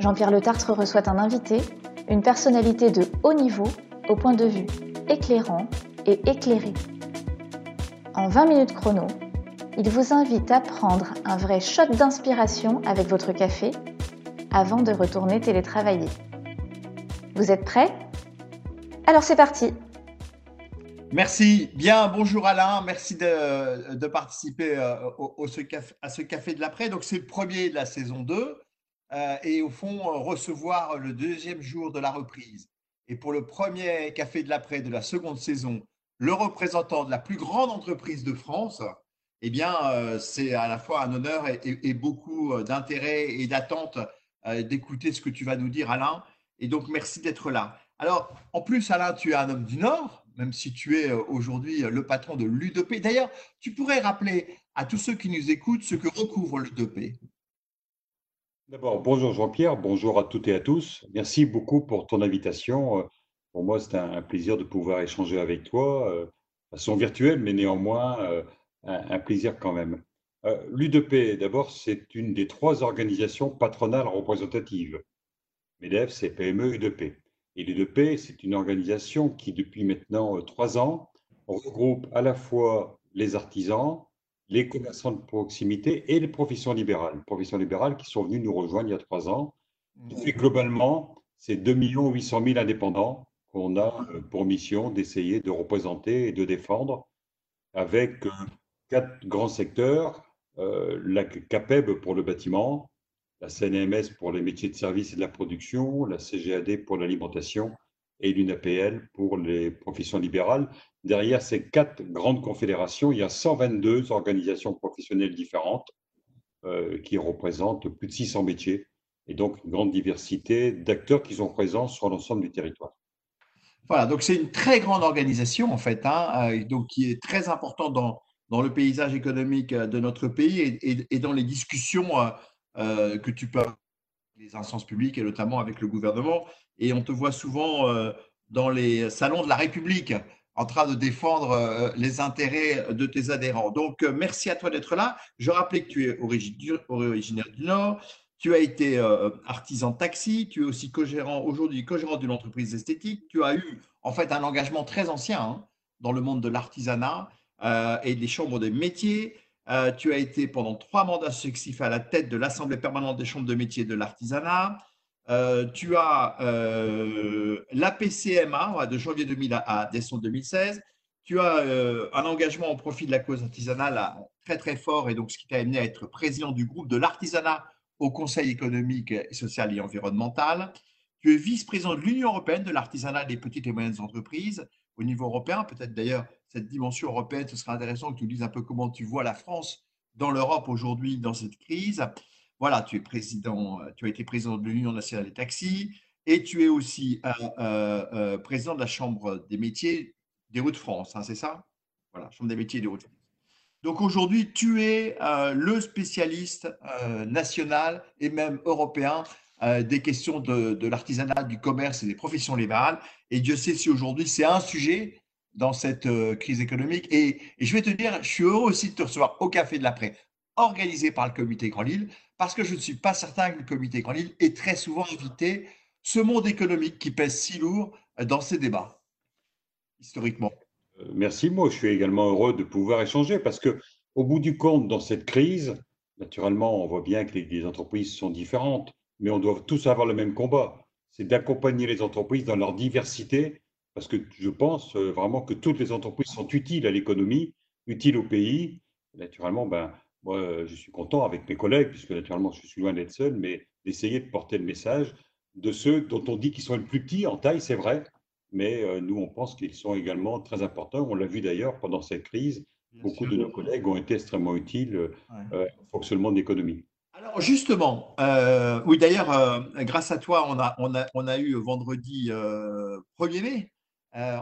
Jean-Pierre Le Tartre reçoit un invité, une personnalité de haut niveau, au point de vue éclairant et éclairé. En 20 minutes chrono, il vous invite à prendre un vrai shot d'inspiration avec votre café avant de retourner télétravailler. Vous êtes prêts? Alors c'est parti Merci. Bien, bonjour Alain. Merci de, participer euh, à ce café de l'après. Donc, c'est le premier de la saison 2. Euh, et au fond euh, recevoir le deuxième jour de la reprise. Et pour le premier café de l'après de la seconde saison, le représentant de la plus grande entreprise de France, eh bien, euh, c'est à la fois un honneur et, beaucoup d'intérêt et d'attente d'écouter ce que tu vas nous dire, Alain. Et donc, merci d'être là. Alors, en plus, Alain, tu es un homme du Nord, même si tu es aujourd'hui le patron de l'UDP. D'ailleurs, tu pourrais rappeler à tous ceux qui nous écoutent ce que recouvre l'UDP. D'abord, bonjour Jean-Pierre, bonjour à toutes et à tous. Merci beaucoup pour ton invitation. Euh, pour moi, c'est un plaisir de pouvoir échanger avec toi, euh, de façon virtuelle, mais néanmoins euh, un plaisir quand même. L'UDP, d'abord, c'est une des trois organisations patronales représentatives. MEDEF, c'est PME UDP. Et l'UDP, c'est une organisation qui, depuis maintenant trois ans, regroupe à la fois les artisans, les commerçants de proximité et les professions libérales. Les professions libérales qui sont venues nous rejoindre il y a trois ans. Et globalement, c'est 2 800 000 indépendants qu'on a euh, pour mission d'essayer de représenter et de défendre avec euh, quatre grands secteurs. Euh, la CAPEB pour le bâtiment, la CNMS pour les métiers de service et de la production, la CGAD pour l'alimentation et l'UNAPL pour les professions libérales. Derrière ces quatre grandes confédérations, il y a 122 organisations professionnelles différentes euh, qui représentent plus de 600 métiers et donc une grande diversité d'acteurs qui sont présents sur l'ensemble du territoire. Voilà, donc c'est une très grande organisation en fait, hein, euh, donc qui est très importante dans, dans le paysage économique euh, de notre pays et, et, dans les discussions que tu peux avoir avec les instances publiques et notamment avec le gouvernement. Et on te voit souvent dans les salons de la République en train de défendre euh, les intérêts de tes adhérents. Donc, euh, merci à toi d'être là. Je rappelais que tu es originaire du Nord. Tu as été euh, artisan taxi, tu es aussi co-gérant aujourd'hui, co-gérant d'une entreprise esthétique. Tu as eu en fait un engagement très ancien hein, dans le monde de l'artisanat et des chambres de métiers. tu as été pendant trois mandats successifs à la tête de l'Assemblée permanente des chambres de métiers de l'artisanat. Euh, tu as euh, l'APCMA de janvier 2000 à, décembre 2016. Tu as euh, un engagement au profit de la cause artisanale très très fort et donc ce qui t'a amené à être président du groupe de l'artisanat au Conseil économique, social et environnemental. Tu es vice-président de l'Union européenne de l'artisanat des petites et moyennes entreprises au niveau européen. Peut-être d'ailleurs cette dimension européenne, ce serait intéressant que tu dises un peu comment tu vois la France dans l'Europe aujourd'hui dans cette crise. Voilà, tu es président, euh, tu as été président de l'Union nationale des taxis et tu es aussi euh, euh, président de la Chambre des métiers des Hauts-de-France, hein, c'est ça? Voilà, Chambre des métiers des Hauts-de-France. Donc aujourd'hui, tu es le spécialiste national et même européen des questions de, l'artisanat, du commerce et des professions libérales. Et Dieu sait si aujourd'hui c'est un sujet dans cette crise économique. Et, et, je vais te dire, je suis heureux aussi de te recevoir au Café de l'après, organisé par le Comité Grand Lille, parce que je ne suis pas certain que le comité Grand Lille ait très souvent invité ce monde économique qui pèse si lourd dans ces débats, historiquement. Euh, merci, moi je suis également heureux de pouvoir échanger parce que au bout du compte, dans cette crise, naturellement, on voit bien que les, entreprises sont différentes, mais on doit tous avoir le même combat. C'est d'accompagner les entreprises dans leur diversité, parce que je pense euh, vraiment que toutes les entreprises sont utiles à l'économie, utiles au pays. Naturellement, ben, moi, je suis content avec mes collègues, puisque naturellement, je suis loin d'être seul, mais d'essayer de porter le message de ceux dont on dit qu'ils sont les plus petits en taille, c'est vrai, mais euh, nous, on pense qu'ils sont également très importants. On l'a vu d'ailleurs pendant cette crise, beaucoup de nos collègues ont été extrêmement utiles euh, au fonctionnement de l'économie. Alors justement, euh, oui d'ailleurs, euh, grâce à toi, on a, on a, on a eu vendredi 1er mai,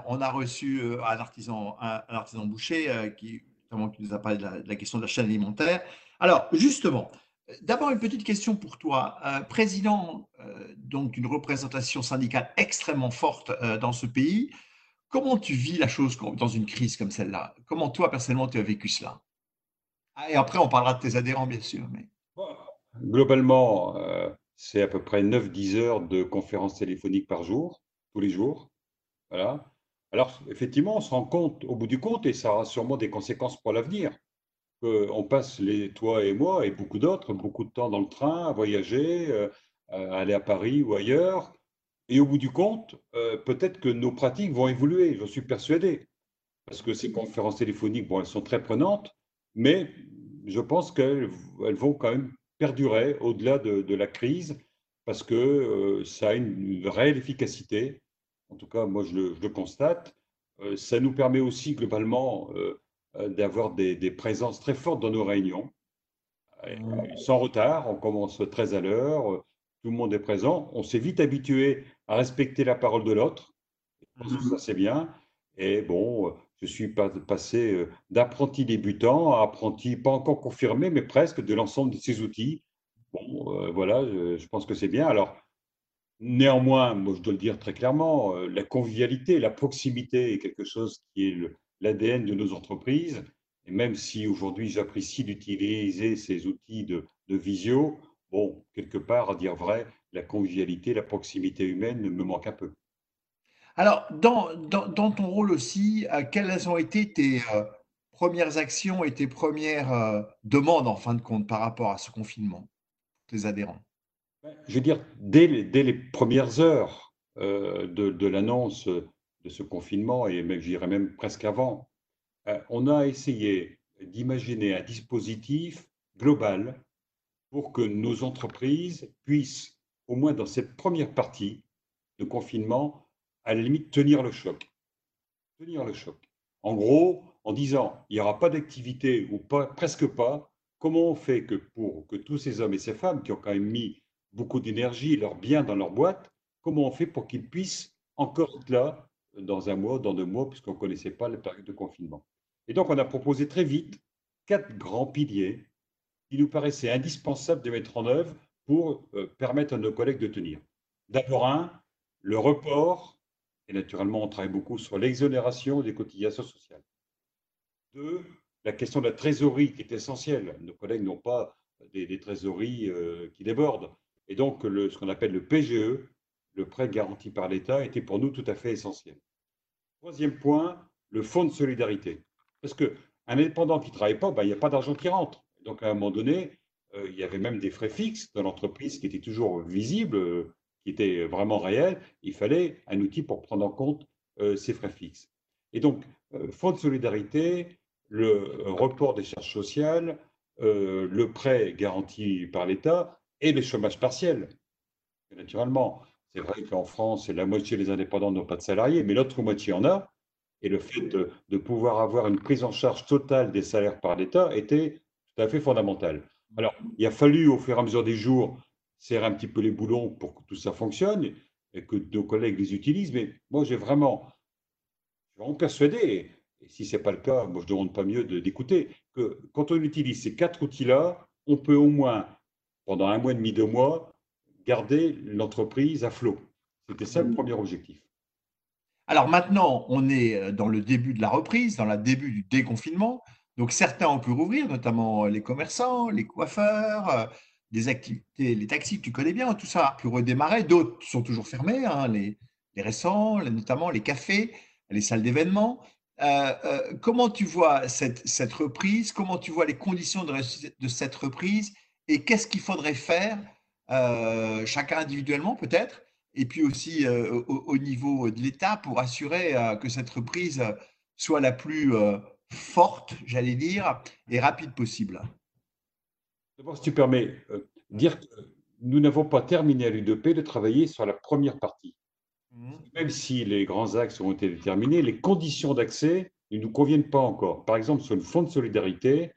on a reçu un artisan, un, artisan boucher qui, qui nous a parlé de la, question de la chaîne alimentaire. Alors justement, d'abord une petite question pour toi, président donc d'une représentation syndicale extrêmement forte dans ce pays. Comment tu vis la chose dans une crise comme celle-là? Comment toi personnellement tu as vécu cela? Ah, Et après on parlera de tes adhérents bien sûr, mais. Globalement, euh, c'est à peu près 9-10 heures de conférences téléphoniques par jour, tous les jours. Voilà. Alors, effectivement, on se rend compte, au bout du compte, et ça aura sûrement des conséquences pour l'avenir, qu'on passe, toi et moi, et beaucoup d'autres, beaucoup de temps dans le train, à voyager, euh, à aller à Paris ou ailleurs. Et au bout du compte, euh, peut-être que nos pratiques vont évoluer, j'en suis persuadé. Parce que ces conférences téléphoniques, bon, elles sont très prenantes, mais je pense qu'elles vont quand même perdurer au-delà de, la crise parce que euh, ça a une, réelle efficacité. En tout cas, moi, je le, constate. Euh, ça nous permet aussi globalement euh, d'avoir des, présences très fortes dans nos réunions. sans retard, on commence très à l'heure, tout le monde est présent. On s'est vite habitué à respecter la parole de l'autre. Ça, c'est bien. Et bon, je suis passé euh, d'apprenti débutant à apprenti pas encore confirmé, mais presque de l'ensemble de ces outils. Bon, euh, voilà, je, pense que c'est bien. Alors, néanmoins, moi, je dois le dire très clairement, euh, la convivialité, la proximité est quelque chose qui est l'ADN de nos entreprises. Et même si aujourd'hui j'apprécie d'utiliser ces outils de, visio, bon, quelque part, à dire vrai, la convivialité, la proximité humaine me manque un peu. Alors, dans, ton rôle aussi, euh, quelles ont été tes euh, premières actions et tes premières demandes, en fin de compte, par rapport à ce confinement, tes adhérents? Je veux dire, dès les, dès les premières heures de, de l'annonce de ce confinement, et même, j'irais même presque avant, on a essayé d'imaginer un dispositif global pour que nos entreprises puissent, au moins dans cette première partie de confinement, à la limite, tenir le choc. Tenir le choc. En gros, en disant, il n'y aura pas d'activité ou pas, presque pas, comment on fait que pour que tous ces hommes et ces femmes qui ont quand même mis beaucoup d'énergie, leur bien dans leur boîte, comment on fait pour qu'ils puissent encore être là dans un mois, dans deux mois, puisqu'on ne connaissait pas la période de confinement. Et donc, on a proposé très vite quatre grands piliers qui nous paraissaient indispensables de mettre en œuvre pour euh, permettre à nos collègues de tenir. D'abord, un, le report et naturellement, on travaille beaucoup sur l'exonération des cotisations sociales. Deux, la question de la trésorerie qui est essentielle. Nos collègues n'ont pas des, trésoreries euh, qui débordent. Et donc, ce qu'on appelle le PGE, le prêt garanti par l'État, était pour nous tout à fait essentiel. Troisième point, le fonds de solidarité. Parce qu'un indépendant qui ne travaille pas, ben, il n'y a pas d'argent qui rentre. Donc, à un moment donné, euh, il y avait même des frais fixes dans l'entreprise qui étaient toujours visibles qui était vraiment réel, il fallait un outil pour prendre en compte euh, ces frais fixes. Et donc, euh, fonds de solidarité, le report des charges sociales, euh, le prêt garanti par l'État et le chômage partiel. naturellement, c'est vrai qu'en France, la moitié des indépendants n'ont pas de salariés, mais l'autre moitié en a. Et le fait de, pouvoir avoir une prise en charge totale des salaires par l'État était tout à fait fondamental. Alors, il a fallu, au fur et à mesure des jours, serrer un petit peu les boulons pour que tout ça fonctionne et que nos collègues les utilisent. Mais moi, j'ai vraiment, vraiment persuadé, et si ce n'est pas le cas, moi, je ne demande pas mieux d'écouter, que quand on utilise ces quatre outils-là, on peut au moins, pendant un mois et demi, deux mois, garder l'entreprise à flot. C'était ça le premier objectif. Alors maintenant, on est euh, dans le début de la reprise, dans le début du déconfinement. Donc certains ont pu rouvrir, notamment les commerçants, les coiffeurs, euh, des activités, les taxis que tu connais bien, tout ça a pu redémarrer. D'autres sont toujours fermés, hein, les, les, récents, notamment les cafés, les salles d'événements. Euh, euh, comment tu vois cette, cette, reprise? Comment tu vois les conditions de, de cette reprise? Et qu'est-ce qu'il faudrait faire, euh, chacun individuellement peut-être, et puis aussi au, au, niveau de l'État pour assurer que cette reprise soit la plus forte, j'allais dire, et rapide possible? D'abord, si tu permets, euh, dire que nous n'avons pas terminé à l'UDP de travailler sur la première partie. Mmh. Même si les grands axes ont été déterminés, les conditions d'accès ne nous conviennent pas encore. Par exemple, sur le fonds de solidarité.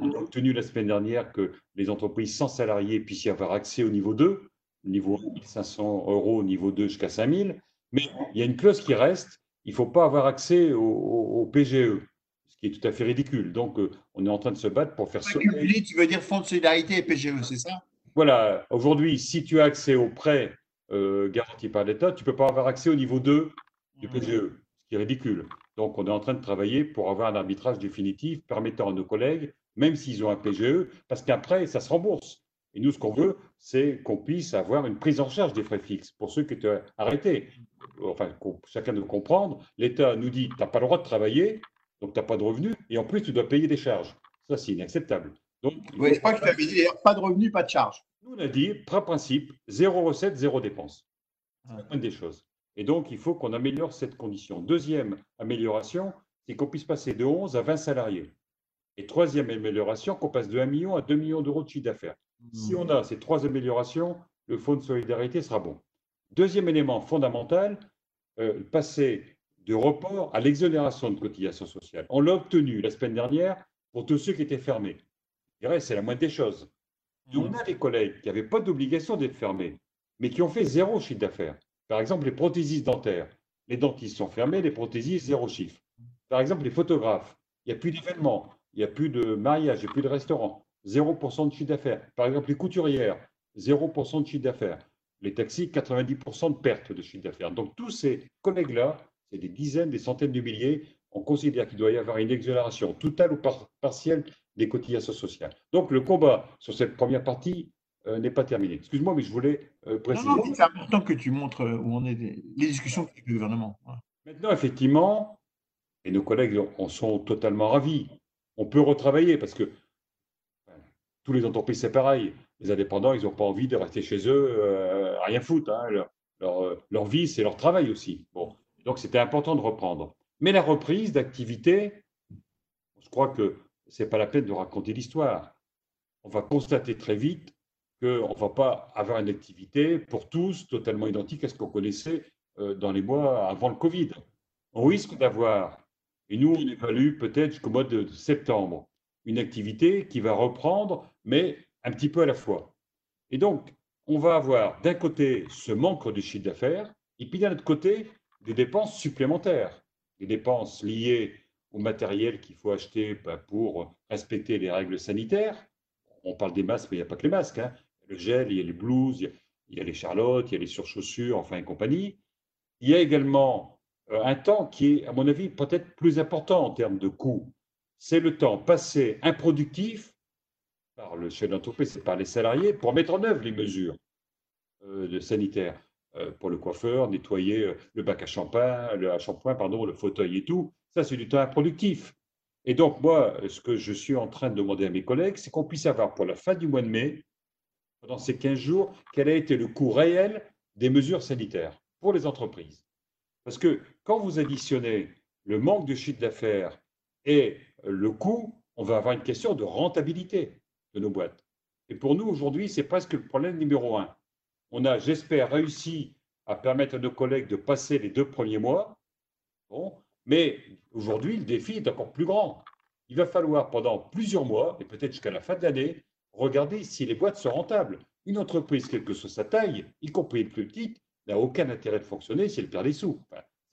On a obtenu la semaine dernière que les entreprises sans salariés puissent y avoir accès au niveau 2, niveau 1500 euros, niveau 2 jusqu'à 5000. Mais il y a une clause qui reste, il ne faut pas avoir accès au, PGE, ce qui est tout à fait ridicule. Donc, euh, on est en train de se battre pour faire ça. Tu veux dire Fonds de solidarité et PGE, c'est ça? Voilà, aujourd'hui, si tu as accès aux prêts euh, garantis par l'État, tu ne peux pas avoir accès au niveau 2 du PGE, ce qui est ridicule. Donc, on est en train de travailler pour avoir un arbitrage définitif permettant à nos collègues, même s'ils ont un PGE, parce qu'après, ça se rembourse. Et nous, ce qu'on veut, c'est qu'on puisse avoir une prise en charge des frais fixes pour ceux qui étaient arrêtés. Enfin, chacun doit comprendre, l'État nous dit, tu n'as pas le droit de travailler, donc tu n'as pas de revenus, et en plus, tu dois payer des charges. Ça, c'est inacceptable. Donc, oui, je crois que tu avais dit, pas de revenus, pas de charges. Nous, on a dit, principe, zéro recette, zéro dépense. C'est une des choses. Et donc, il faut qu'on améliore cette condition. Deuxième amélioration, c'est qu'on puisse passer de 11 à 20 salariés. Et troisième amélioration, qu'on passe de 1 million à 2 millions d'euros de chiffre d'affaires. Si mmh. on a ces trois améliorations, le fonds de solidarité sera bon. Deuxième élément fondamental, euh, passer du report à l'exonération de cotisation sociale. On l'a obtenu la semaine dernière pour tous ceux qui étaient fermés. C'est la moindre des choses. Mmh. on a des collègues qui n'avaient pas d'obligation d'être fermés, mais qui ont fait zéro chiffre d'affaires. Par exemple, les prothésistes dentaires. Les dentistes sont fermés, les prothésistes, zéro chiffre. Par exemple, les photographes. Il n'y a plus d'événements, il n'y a plus de mariage, il n'y a plus de restaurants. 0% de chiffre d'affaires. Par exemple, les couturières, 0% de chiffre d'affaires. Les taxis, 90% de perte de chiffre d'affaires. Donc, tous ces collègues-là, c'est des dizaines, des centaines de milliers, on considère qu'il doit y avoir une exonération totale ou partielle des cotisations sociales. Donc, le combat sur cette première partie euh, n'est pas terminé. Excuse-moi, mais je voulais euh, préciser. c'est important que tu montres euh, où on est les discussions avec le gouvernement. Maintenant, effectivement, et nos collègues en sont totalement ravis, on peut retravailler parce que tous les entreprises, c'est pareil. Les indépendants, ils n'ont pas envie de rester chez eux à rien foutre. Hein. Leur, leur, vie, c'est leur travail aussi. Bon. Donc, c'était important de reprendre. Mais la reprise d'activité, je crois que ce n'est pas la peine de raconter l'histoire. On va constater très vite qu'on ne va pas avoir une activité pour tous totalement identique à ce qu'on connaissait euh, dans les mois avant le Covid. On risque d'avoir, et nous on évalue peut-être jusqu'au mois de septembre, une activité qui va reprendre, mais un petit peu à la fois. Et donc, on va avoir d'un côté ce manque de chiffre d'affaires, et puis d'un autre côté, des dépenses supplémentaires, des dépenses liées au matériel qu'il faut acheter bah, pour respecter les règles sanitaires. On parle des masques, mais il n'y a pas que les masques. Hein le gel, il y a les blouses, il y a les charlottes, il y a les surchaussures, enfin et compagnie. Il y a également un temps qui est, à mon avis, peut-être plus important en termes de coût. C'est le temps passé improductif par le chef d'entreprise et par les salariés pour mettre en œuvre les mesures euh, sanitaires. Euh, pour le coiffeur, nettoyer le bac à shampoing, le shampoing, pardon, le fauteuil et tout. Ça, c'est du temps improductif. Et donc, moi, ce que je suis en train de demander à mes collègues, c'est qu'on puisse avoir pour la fin du mois de mai pendant ces 15 jours, quel a été le coût réel des mesures sanitaires pour les entreprises. Parce que quand vous additionnez le manque de chiffre d'affaires et le coût, on va avoir une question de rentabilité de nos boîtes. Et pour nous, aujourd'hui, c'est presque le problème numéro un. On a, j'espère, réussi à permettre à nos collègues de passer les deux premiers mois. Bon, mais aujourd'hui, le défi est encore plus grand. Il va falloir pendant plusieurs mois, et peut-être jusqu'à la fin de l'année, regardez si les boîtes sont rentables. Une entreprise, quelle que soit sa taille, y compris une plus petite, n'a aucun intérêt de fonctionner si elle perd des sous.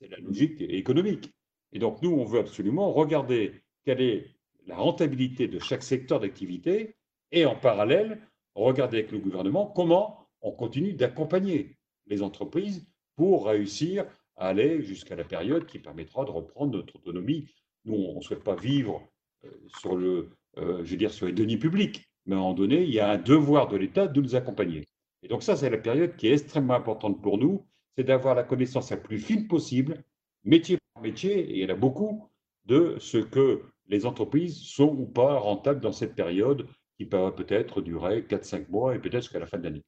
c'est la logique économique. Et donc, nous, on veut absolument regarder quelle est la rentabilité de chaque secteur d'activité et en parallèle, regarder avec le gouvernement comment on continue d'accompagner les entreprises pour réussir à aller jusqu'à la période qui permettra de reprendre notre autonomie. Nous, on ne souhaite pas vivre euh, sur, le, euh, je veux dire, sur les deniers publics mais à un moment donné, il y a un devoir de l'État de nous accompagner. Et donc ça, c'est la période qui est extrêmement importante pour nous, c'est d'avoir la connaissance la plus fine possible, métier par métier, et il y en a beaucoup, de ce que les entreprises sont ou pas rentables dans cette période qui peut peut-être durer 4-5 mois et peut-être jusqu'à la fin de l'année.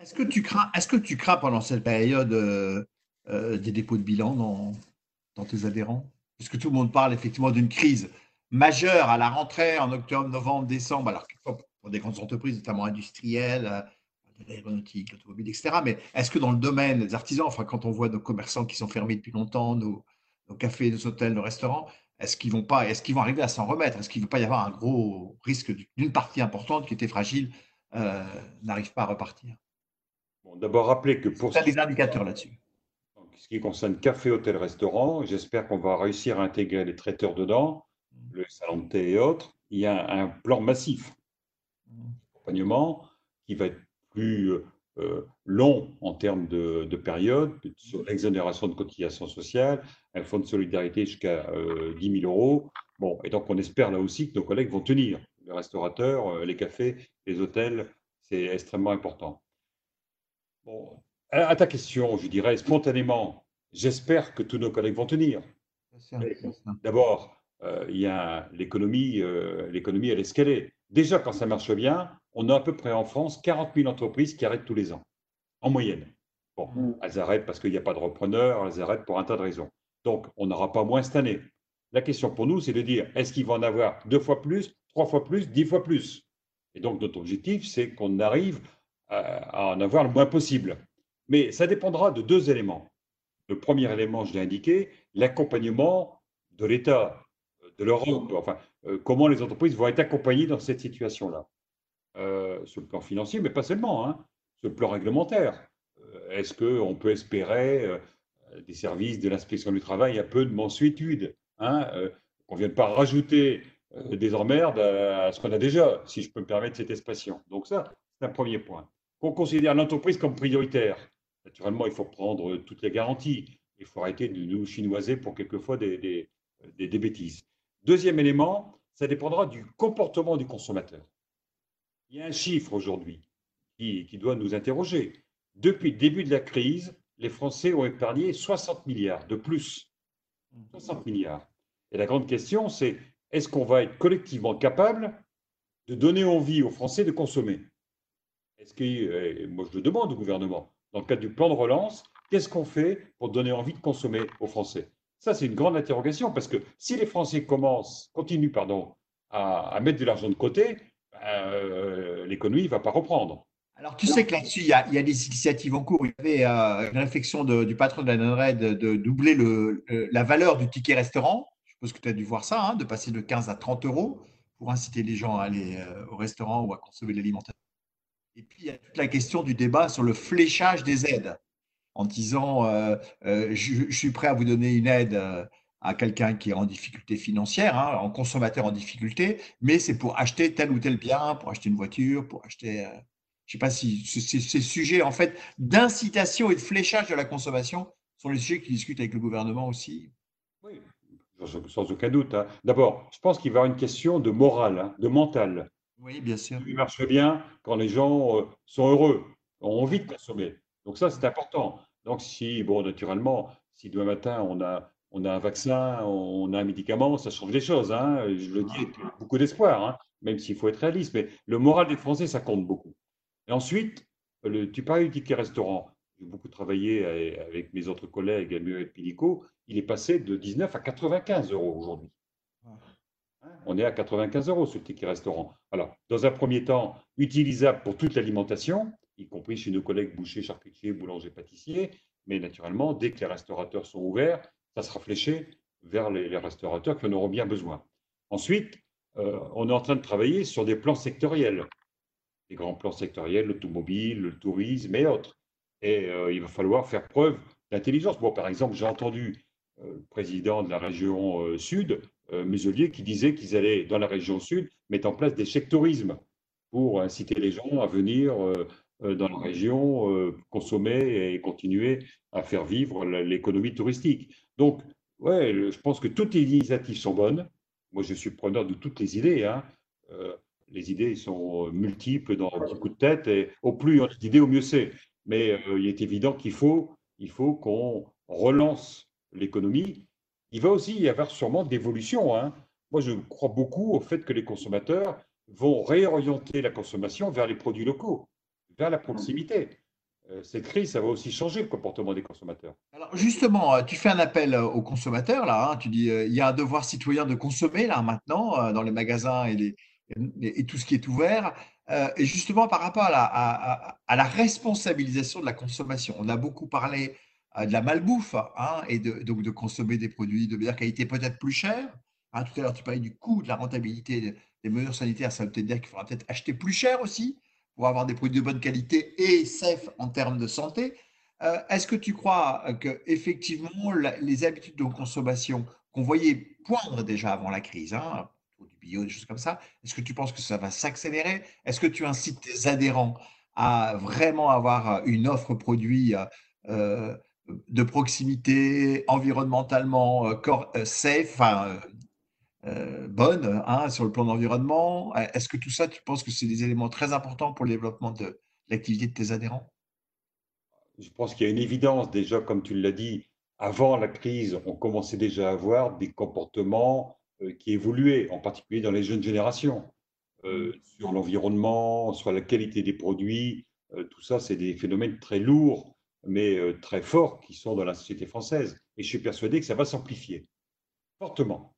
Est-ce que tu crains, est-ce que tu crains pendant cette période euh, euh, des dépôts de bilan dans, dans tes adhérents? Puisque tout le monde parle effectivement d'une crise majeur à la rentrée en octobre, novembre, décembre, alors pour des grandes entreprises, notamment industrielles, l'aéronautique, l'automobile, etc. Mais est-ce que dans le domaine des artisans, enfin, quand on voit nos commerçants qui sont fermés depuis longtemps, nos, cafés, nos hôtels, nos restaurants, est-ce qu'ils vont pas, est-ce qu'ils vont arriver à s'en remettre? Est-ce qu'il ne va pas y avoir un gros risque d'une partie importante qui était fragile euh, n'arrive pas à repartir? Bon, D'abord, rappeler que pour ça, les indicateurs là-dessus. Ce qui concerne café, hôtel, restaurant, j'espère qu'on va réussir à intégrer les traiteurs dedans, le salon de thé et autres. Il y a un plan massif mmh. d'accompagnement qui va être plus euh, euh, long en termes de, période, sur l'exonération de cotisations sociales, un fonds de solidarité jusqu'à 10 000 euros. Bon, et donc on espère là aussi que nos collègues vont tenir. Les restaurateurs, euh, les cafés, les hôtels, c'est extrêmement important. Bon, à, ta question, je dirais spontanément, j'espère que tous nos collègues vont tenir. D'abord, euh, il y a l'économie, l'économie elle est escalée. Déjà, quand ça marche bien, on a à peu près en France 40 000 entreprises qui arrêtent tous les ans, en moyenne. Bon, mm. elles arrêtent parce qu'il n'y a pas de repreneurs, elles arrêtent pour un tas de raisons. Donc, on n'aura pas moins cette année. La question pour nous, c'est de dire, est-ce qu'il va en avoir deux fois plus, trois fois plus, dix fois plus? Et donc, notre objectif, c'est qu'on arrive à en avoir le moins possible. Mais ça dépendra de deux éléments. Le premier élément, je l'ai indiqué, l'accompagnement de l'État, de l'Europe, enfin, euh, comment les entreprises vont être accompagnées dans cette situation-là. Euh, sur le plan financier, mais pas seulement, hein, sur le plan réglementaire. Euh, est-ce qu'on peut espérer des services de l'inspection du travail un peu de mensuétude hein, Qu'on ne vienne pas rajouter des emmerdes à, ce qu'on a déjà, si je peux me permettre cette expression. Donc ça, c'est un premier point. Qu'on considère l'entreprise comme prioritaire. Naturellement, il faut prendre toutes les garanties. Il faut arrêter de nous chinoiser pour quelquefois des, des, des bêtises. Deuxième élément, ça dépendra du comportement du consommateur. Il y a un chiffre aujourd'hui qui, doit nous interroger. Depuis le début de la crise, les Français ont épargné 60 milliards de plus. 60 milliards. Et la grande question, c'est est-ce qu'on va être collectivement capable de donner envie aux Français de consommer? Est-ce que, moi je le demande au gouvernement, dans le cadre du plan de relance, qu'est-ce qu'on fait pour donner envie de consommer aux Français? Ça, c'est une grande interrogation parce que si les Français commencent, continuent pardon, à mettre de l'argent de côté, euh, l'économie ne va pas reprendre. Alors, tu sais que là-dessus, il, y, a, des initiatives en cours. Il y avait euh, une réflexion du patron de la NRED de, doubler le, la valeur du ticket restaurant. Je suppose que tu as dû voir ça, hein, de passer de 15 à 30 euros pour inciter les gens à aller euh, au restaurant ou à consommer de l'alimentation. Et puis, il y a toute la question du débat sur le fléchage des aides, en disant je, je, suis prêt à vous donner une aide à quelqu'un qui est en difficulté financière, hein, en consommateur en difficulté, mais c'est pour acheter tel ou tel bien, pour acheter une voiture, pour acheter, euh, je ne sais pas si ces sujets en fait d'incitation et de fléchage de la consommation sont les sujets qui discutent avec le gouvernement aussi. Oui, sans, aucun doute. Hein. D'abord, je pense qu'il va y avoir une question de morale, hein, de mental. Oui, bien sûr. Il marche bien quand les gens euh, sont heureux, ont envie de consommer. Donc ça, c'est important. Donc si, bon, naturellement, si demain matin on a on a un vaccin, on a un médicament, ça change les choses. Hein. Je le dis avec beaucoup d'espoir, hein, même s'il faut être réaliste. Mais le moral des Français, ça compte beaucoup. Et ensuite, le, tu parlais du ticket restaurant. J'ai beaucoup travaillé avec mes autres collègues, et Pilico. Il est passé de 19 à 95 euros aujourd'hui. On est à 95 euros sur le ticket restaurant. Alors, dans un premier temps, utilisable pour toute l'alimentation, y compris chez nos collègues bouchers, charcutiers, boulangers, pâtissiers. Mais naturellement, dès que les restaurateurs sont ouverts, ça sera fléché vers les, restaurateurs qui en auront bien besoin. Ensuite, euh, on est en train de travailler sur des plans sectoriels, des grands plans sectoriels, l'automobile, le tourisme et autres. Et euh, il va falloir faire preuve d'intelligence. Bon, par exemple, j'ai entendu euh, le président de la région sud, Muselier, qui disait qu'ils allaient, dans la région sud, mettre en place des chèques tourisme pour inciter les gens à venir dans la région, consommer et continuer à faire vivre l'économie touristique. Donc, ouais, je pense que toutes les initiatives sont bonnes. Moi, je suis preneur de toutes les idées. Hein. Euh, les idées sont multiples dans beaucoup de têtes et au plus on a d'idées, au mieux c'est. Mais euh, il est évident qu'il faut, il faut qu'on relance l'économie. Il va aussi y avoir sûrement d'évolution. Hein. Moi, je crois beaucoup au fait que les consommateurs vont réorienter la consommation vers les produits locaux, vers la proximité. Euh, cette crise, ça va aussi changer le comportement des consommateurs. Alors justement, euh, tu fais un appel euh, aux consommateurs, là, hein. tu dis il y a un devoir citoyen de consommer, là, maintenant, dans les magasins et, tout ce qui est ouvert. et justement, par rapport à la, responsabilisation de la consommation, on a beaucoup parlé de la malbouffe hein, et donc de consommer des produits de meilleure qualité peut-être plus chers. Hein, tout à l'heure, tu parlais du coût, de la rentabilité des mesures sanitaires. Ça veut peut-être dire qu'il faudra peut-être acheter plus cher aussi pour avoir des produits de bonne qualité et safe en termes de santé. Euh, est-ce que tu crois que effectivement les habitudes de consommation qu'on voyait poindre déjà avant la crise, hein, du bio, des choses comme ça, est-ce que tu penses que ça va s'accélérer? Est-ce que tu incites tes adhérents à vraiment avoir une offre produit euh, de proximité, environnementalement euh, safe, bonne hein, sur le plan d'environnement Est-ce que tout ça, tu penses que c'est des éléments très importants pour le développement de l'activité de tes adhérents? Je pense qu'il y a une évidence déjà, comme tu l'as dit, avant la crise, on commençait déjà à avoir des comportements euh, qui évoluaient, en particulier dans les jeunes générations, euh, sur l'environnement, sur la qualité des produits. Euh, tout ça, c'est des phénomènes très lourds, mais très forts qui sont dans la société française. Et je suis persuadé que ça va s'amplifier fortement.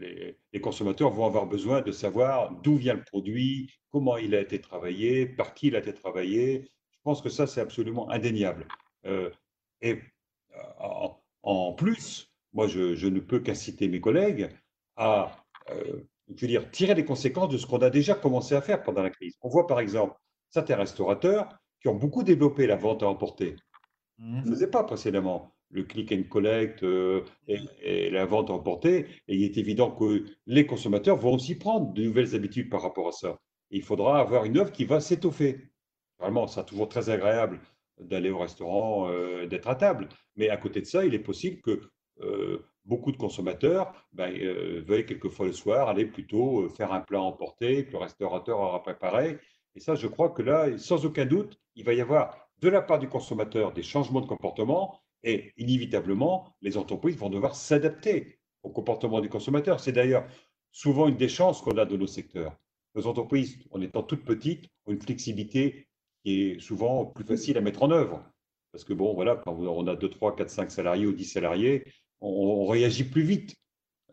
Les, les, consommateurs vont avoir besoin de savoir d'où vient le produit, comment il a été travaillé, par qui il a été travaillé, je pense que ça, c'est absolument indéniable. Euh, et euh, en, plus, moi, je, ne peux qu'inciter mes collègues à euh, je veux dire, tirer les conséquences de ce qu'on a déjà commencé à faire pendant la crise. On voit par exemple certains restaurateurs qui ont beaucoup développé la vente à emporter. Mmh. Ils ne faisaient pas précédemment le click and collect et, la vente à emporter. Et il est évident que les consommateurs vont aussi prendre de nouvelles habitudes par rapport à ça. il faudra avoir une offre qui va s'étoffer. Vraiment, c'est toujours très agréable d'aller au restaurant, euh, d'être à table. Mais à côté de ça, il est possible que euh, beaucoup de consommateurs ben, euh, veuillent quelquefois le soir aller plutôt faire un plat emporté que le restaurateur aura préparé. Et ça, je crois que là, sans aucun doute, il va y avoir de la part du consommateur des changements de comportement et inévitablement, les entreprises vont devoir s'adapter au comportement du consommateur. C'est d'ailleurs souvent une des chances qu'on a de nos secteurs. Nos entreprises, en étant toutes petites, ont une flexibilité qui est souvent plus facile à mettre en œuvre. Parce que, bon, voilà, quand on a 2, 3, 4, 5 salariés ou 10 salariés, on, réagit plus vite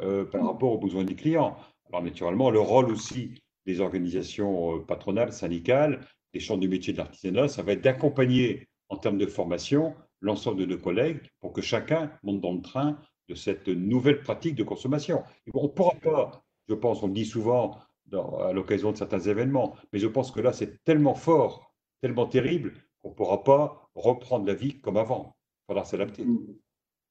euh, par rapport aux besoins des clients. Alors, naturellement, le rôle aussi des organisations euh, patronales, syndicales, des chambres du métier de l'artisanat, ça va être d'accompagner en termes de formation l'ensemble de nos collègues pour que chacun monte dans le train de cette nouvelle pratique de consommation. on ne pourra pas, je pense, on le dit souvent à l'occasion de certains événements, mais je pense que là, c'est tellement fort tellement terrible qu'on ne pourra pas reprendre la vie comme avant. Il faudra s'adapter.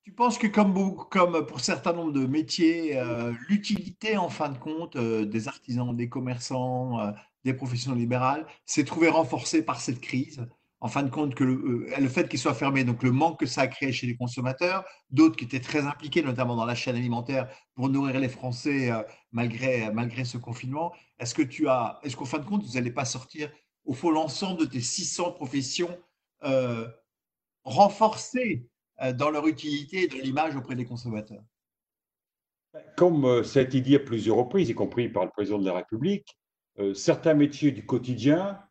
Tu penses que comme, comme pour certains nombres de métiers, euh, l'utilité en fin de compte euh, des artisans, des commerçants, euh, des professions libérales s'est trouvée renforcée par cette crise? En fin de compte que le, fait qu'ils soient fermés, donc le manque que ça a créé chez les consommateurs, d'autres qui étaient très impliqués, notamment dans la chaîne alimentaire, pour nourrir les Français malgré, malgré ce confinement. Est-ce que tu as, est-ce qu'en fin de compte, vous n'allez pas sortir au fond l'ensemble de tes 600 professions euh, renforcées euh, dans leur utilité et dans l'image auprès des consommateurs? Comme euh, ça a été dit à plusieurs reprises, y compris par le président de la République, certains métiers du quotidien,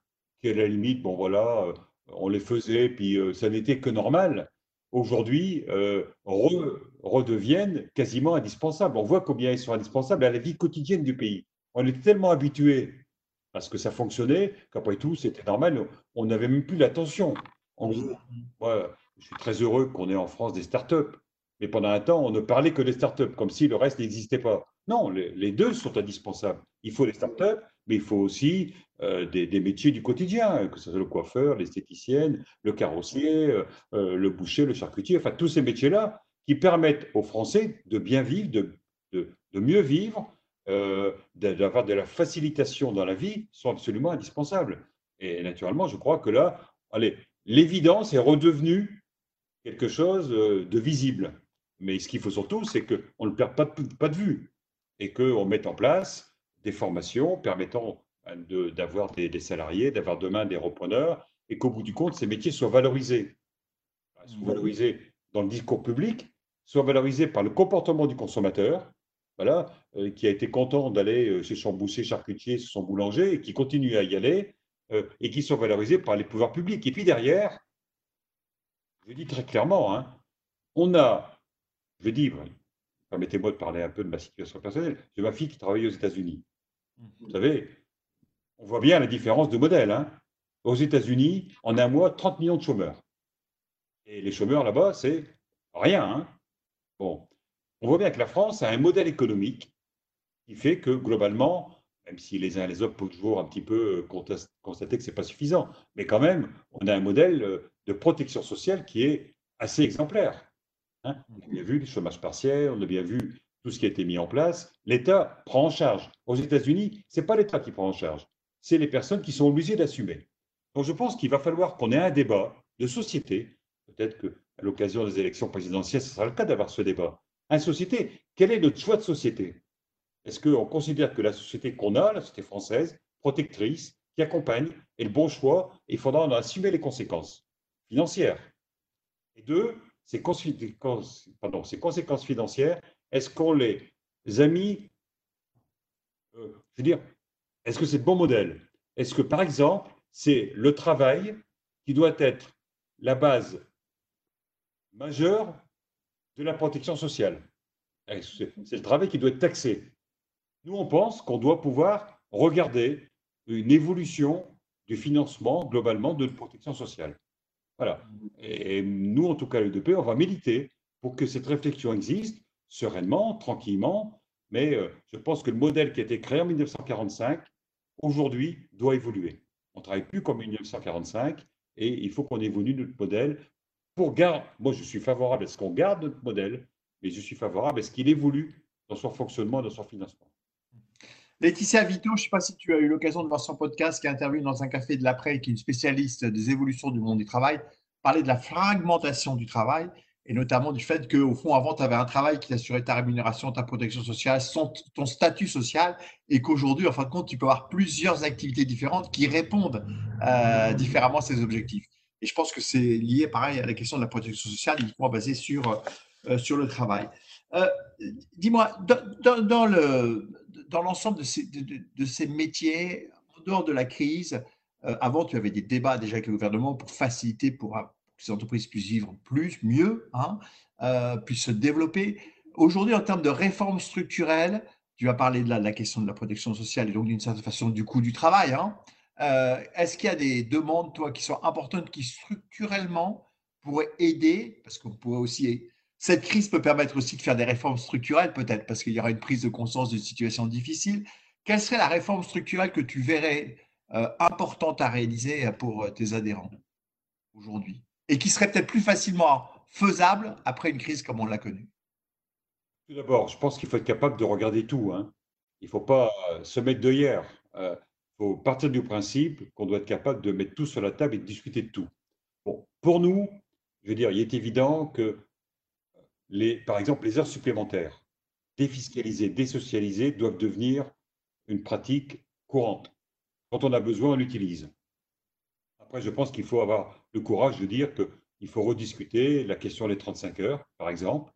qui à la limite, bon voilà, on les faisait, puis ça n'était que normal, aujourd'hui redeviennent quasiment indispensables. On voit combien ils sont indispensables à la vie quotidienne du pays. On est tellement habitué parce que ça fonctionnait, qu'après tout, c'était normal. On n'avait même plus l'attention. En gros, je suis très heureux qu'on ait en France des startups. Mais pendant un temps, on ne parlait que des startups, comme si le reste n'existait pas. Non, les, deux sont indispensables. Il faut les startups, mais il faut aussi euh, des, métiers du quotidien, que ce soit le coiffeur, l'esthéticienne, le carrossier, euh, euh, le boucher, le charcutier, enfin tous ces métiers-là qui permettent aux Français de bien vivre, de, de mieux vivre, euh, d'avoir de la facilitation dans la vie sont absolument indispensables. Et naturellement, je crois que là, allez, l'évidence est redevenue quelque chose euh, de visible. Mais ce qu'il faut surtout, c'est qu'on ne perde pas de, pas de vue et qu'on mette en place des formations permettant d'avoir des, des, salariés, d'avoir demain des repreneurs et qu'au bout du compte, ces métiers soient valorisés. Soient valorisés dans le discours public, soient valorisés par le comportement du consommateur voilà, euh, qui a été content d'aller euh, chez son boucher charcutier, chez son boulanger, et qui continue à y aller, euh, et qui sont valorisés par les pouvoirs publics. Et puis derrière, je dis très clairement, hein, on a, je dis, permettez-moi de parler un peu de ma situation personnelle, j'ai ma fille qui travaille aux États-Unis. Vous savez, on voit bien la différence de modèle. Hein. Aux États-Unis, en un mois, 30 millions de chômeurs. Et les chômeurs là-bas, c'est rien. Hein. Bon, on voit bien que la France a un modèle économique qui fait que globalement, même si les uns et les autres peuvent toujours un petit peu euh, constater que ce n'est pas suffisant, mais quand même, on a un modèle euh, de protection sociale qui est assez exemplaire. Hein. on a bien vu le chômage partiel, on a bien vu tout ce qui a été mis en place. L'État prend en charge. Aux États-Unis, ce n'est pas l'État qui prend en charge, c'est les personnes qui sont obligées d'assumer. Donc je pense qu'il va falloir qu'on ait un débat de société. Peut-être qu'à l'occasion des élections présidentielles, ce sera le cas d'avoir ce débat. Un société, quel est notre choix de société? Est-ce qu'on considère que la société qu'on a, la société française, protectrice, qui accompagne, est le bon choix et il faudra en assumer les conséquences financières? Et deux, ces conséquences, ces conséquences financières, est-ce qu'on les a mis, euh, je veux dire, est-ce que c'est le bon modèle? Est-ce que, par exemple, c'est le travail qui doit être la base majeure de la protection sociale? C'est le travail qui doit être taxé? Nous, on pense qu'on doit pouvoir regarder une évolution du financement globalement de la protection sociale. Voilà. Et nous, en tout cas, l'UDP, on va militer pour que cette réflexion existe sereinement, tranquillement, mais euh, je pense que le modèle qui a été créé en 1945, aujourd'hui, doit évoluer. On ne travaille plus comme en 1945 et il faut qu'on évolue notre modèle pour garder. Moi, je suis favorable à ce qu'on garde notre modèle, mais je suis favorable à ce qu'il évolue dans son fonctionnement, dans son financement. Laetitia Vito, je ne sais pas si tu as eu l'occasion de voir son podcast qui a interviewé dans un café de l'après, qui est une spécialiste des évolutions du monde du travail, parler de la fragmentation du travail et notamment du fait qu'au fond, avant, tu avais un travail qui t'assurait ta rémunération, ta protection sociale, ton statut social, et qu'aujourd'hui, en fin de compte, tu peux avoir plusieurs activités différentes qui répondent euh, différemment à ces objectifs. Et je pense que c'est lié, pareil, à la question de la protection sociale, uniquement basée sur, euh, sur le travail. Euh, dis-moi, dans, dans l'ensemble de ces, de, ces, métiers, en dehors de la crise, avant, tu avais des débats déjà avec le gouvernement pour faciliter, pour, que ces entreprises puissent vivre plus, mieux, hein, euh, puissent se développer. Aujourd'hui, en termes de réformes structurelles, tu as parlé de la, question de la protection sociale et donc d'une certaine façon du coût du travail. Hein, Est-ce qu'il y a des demandes, toi, qui sont importantes, qui structurellement pourraient aider, parce qu'on pourrait aussi cette crise peut permettre aussi de faire des réformes structurelles, peut-être, parce qu'il y aura une prise de conscience d'une situation difficile. Quelle serait la réforme structurelle que tu verrais euh, importante à réaliser pour euh, tes adhérents aujourd'hui? Et qui serait peut-être plus facilement faisable après une crise comme on l'a connue Tout d'abord, je pense qu'il faut être capable de regarder tout. Hein. Il ne faut pas euh, se mettre de hier. Il faut partir du principe qu'on doit être capable de mettre tout sur la table et de discuter de tout. Bon, pour nous, je veux dire, il est évident que par exemple, les heures supplémentaires, défiscalisées, désocialisées, doivent devenir une pratique courante. Quand on a besoin, on l'utilise. Après, je pense qu'il faut avoir le courage de dire qu'il faut rediscuter la question des 35 heures, par exemple,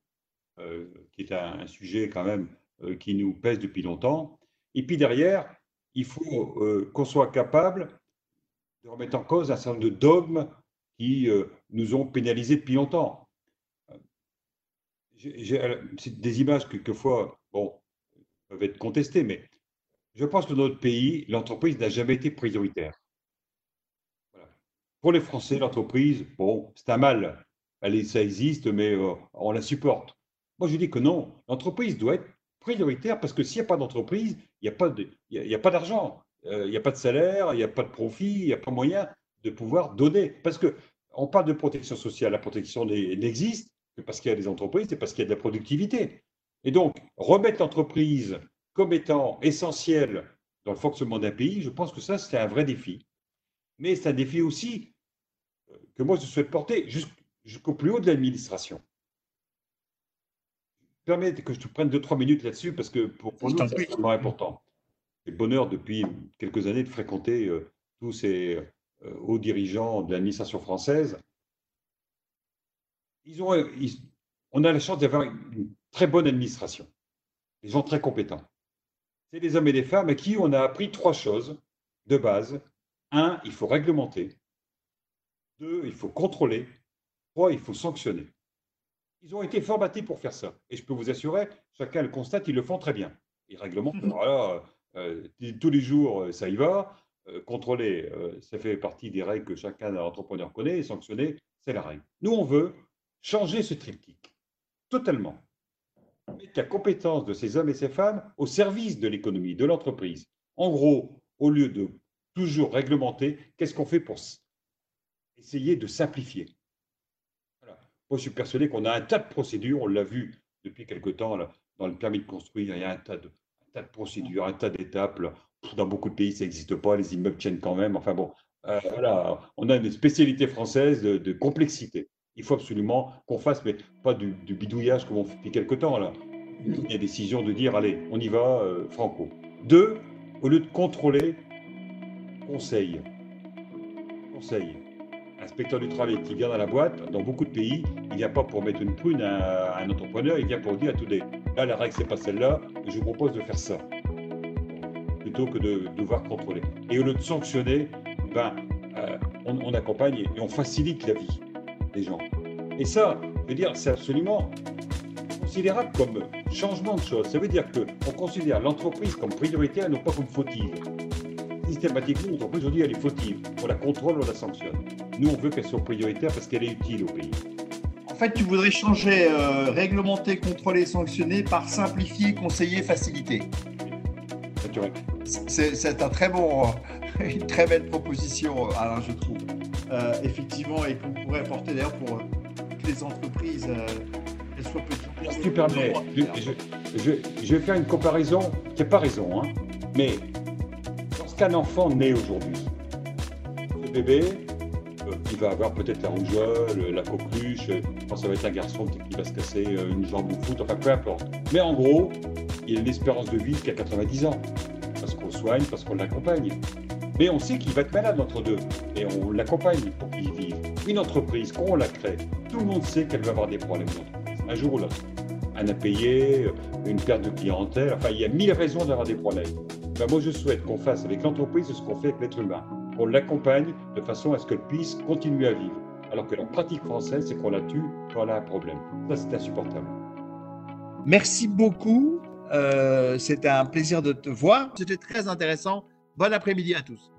euh, qui est un, sujet quand même euh, qui nous pèse depuis longtemps. Et puis derrière, il faut euh, qu'on soit capable de remettre en cause un certain nombre de dogmes qui nous ont pénalisés depuis longtemps j'ai des images quelquefois, bon, peuvent être contestées, mais je pense que dans notre pays, l'entreprise n'a jamais été prioritaire. Pour les Français, l'entreprise, bon, c'est un mal. Ça existe, mais euh, on la supporte. Moi, je dis que non, l'entreprise doit être prioritaire parce que s'il n'y a pas d'entreprise, il n'y a pas d'argent, euh, il n'y a pas de salaire, il n'y a pas de profit, il n'y a pas moyen de pouvoir donner. Parce que on parle de protection sociale, la protection n'existe parce qu'il y a des entreprises, c'est parce qu'il y a de la productivité. Et donc, remettre l'entreprise comme étant essentielle dans le fonctionnement d'un pays, je pense que ça, c'est un vrai défi. Mais c'est un défi aussi euh, que moi, je souhaite porter jusqu'au plus haut de l'administration. Permets que je te prenne deux, trois minutes là-dessus, parce que pour, nous, c'est extrêmement important. J'ai le bonheur depuis quelques années de fréquenter euh, tous ces euh, hauts dirigeants de l'administration française on a la chance d'avoir une très bonne administration, des gens très compétents. C'est des hommes et des femmes à qui on a appris trois choses de base. Un, il faut réglementer. Deux, il faut contrôler. Trois, il faut sanctionner. Ils ont été formatés pour faire ça. Et je peux vous assurer, chacun le constate, ils le font très bien. Ils réglementent. Voilà, euh, tous les jours, ça y va. Euh, contrôler, euh, ça fait partie des règles que chacun entrepreneur connaît. Et sanctionner, c'est la règle. Nous, on veut changer ce triptyque, totalement. mettre la compétence de ces hommes et ces femmes au service de l'économie, de l'entreprise. En gros, au lieu de toujours réglementer, qu'est-ce qu'on fait pour essayer de simplifier? Moi, je suis persuadé qu'on a un tas de procédures, on l'a vu depuis quelque temps dans le permis de construire, il y a un tas de, tas de procédures, un tas d'étapes. Dans beaucoup de pays, ça n'existe pas, les immeubles tiennent quand même. Enfin bon, euh, voilà, on a une spécialité française de, complexité. Il faut absolument qu'on fasse, mais pas du, bidouillage comme on fait depuis quelque temps. Là. Il y a décision de dire, allez, on y va, euh, franco. Deux, au lieu de contrôler, conseil. Conseil. Inspecteur du travail qui vient dans la boîte, dans beaucoup de pays, il n'y a pas pour mettre une prune à, un entrepreneur, il vient pour dire, attendez, là la règle c'est pas celle-là, je vous propose de faire ça. Plutôt que de devoir contrôler. Et au lieu de sanctionner, ben, euh, on, accompagne et on facilite la vie des gens. Et ça, je veux dire, c'est absolument considérable comme changement de choses. Ça veut dire qu'on considère l'entreprise comme prioritaire non pas comme fautive. Systématiquement, l'entreprise, aujourd'hui, elle est fautive. On la contrôle, on la sanctionne. Nous, on veut qu'elle soit prioritaire parce qu'elle est utile au pays. En fait, tu voudrais changer euh, réglementer, contrôler, sanctionner par simplifier, conseiller, faciliter. C'est un très bon, une très belle proposition, Alain, je trouve. Euh, effectivement, et qu'on pourrait apporter d'ailleurs pour euh, toutes les entreprises, euh, qu'elles soient petites. Si tu permets, je, je, vais faire une comparaison qui n'a pas raison, hein, mais enfant naît aujourd'hui, le bébé, il va avoir peut-être la rougeole, la coqueluche, quand ça va être un garçon qui va se casser une jambe au foot, enfin peu importe. Mais en gros, il a une espérance de vie qui a 90 ans, parce qu'on soigne, parce qu'on l'accompagne. Mais on sait qu'il va être malade entre deux, et on l'accompagne pour qu'il vive. Une entreprise, quand on la crée, tout le monde sait qu'elle va avoir des problèmes un jour ou l'autre. Un impayé, une perte de clientèle, enfin, il y a mille raisons d'avoir des problèmes. Ben, moi, je souhaite qu'on fasse avec l'entreprise ce qu'on fait avec l'être humain. qu'on l'accompagne de façon à ce qu'elle puisse continuer à vivre. Alors que la pratique française, c'est qu'on la tue quand elle a un problème. Ça, c'est insupportable. Merci beaucoup. Euh, c'était un plaisir de te voir. C'était très intéressant. Bon après-midi à tous.